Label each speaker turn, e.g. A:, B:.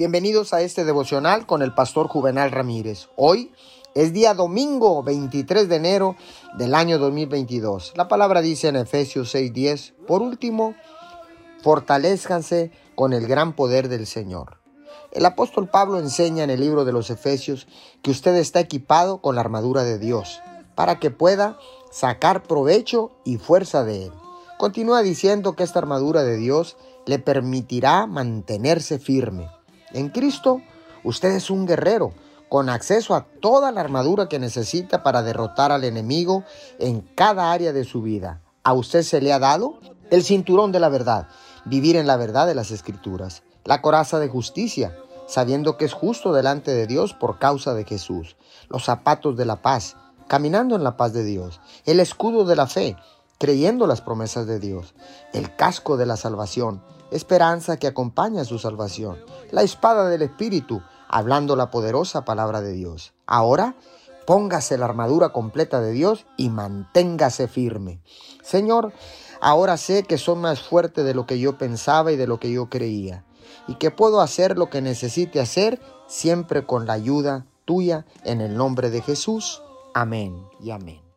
A: Bienvenidos a este devocional con el pastor Juvenal Ramírez. Hoy es día domingo 23 de enero del año 2022. La palabra dice en Efesios 6:10, por último, fortalezcanse con el gran poder del Señor. El apóstol Pablo enseña en el libro de los Efesios que usted está equipado con la armadura de Dios para que pueda sacar provecho y fuerza de él. Continúa diciendo que esta armadura de Dios le permitirá mantenerse firme. En Cristo, usted es un guerrero con acceso a toda la armadura que necesita para derrotar al enemigo en cada área de su vida. A usted se le ha dado el cinturón de la verdad, vivir en la verdad de las escrituras, la coraza de justicia, sabiendo que es justo delante de Dios por causa de Jesús, los zapatos de la paz, caminando en la paz de Dios, el escudo de la fe, creyendo las promesas de Dios, el casco de la salvación, esperanza que acompaña su salvación, la espada del Espíritu, hablando la poderosa palabra de Dios. Ahora, póngase la armadura completa de Dios y manténgase firme. Señor, ahora sé que soy más fuerte de lo que yo pensaba y de lo que yo creía, y que puedo hacer lo que necesite hacer siempre con la ayuda tuya en el nombre de Jesús. Amén y amén.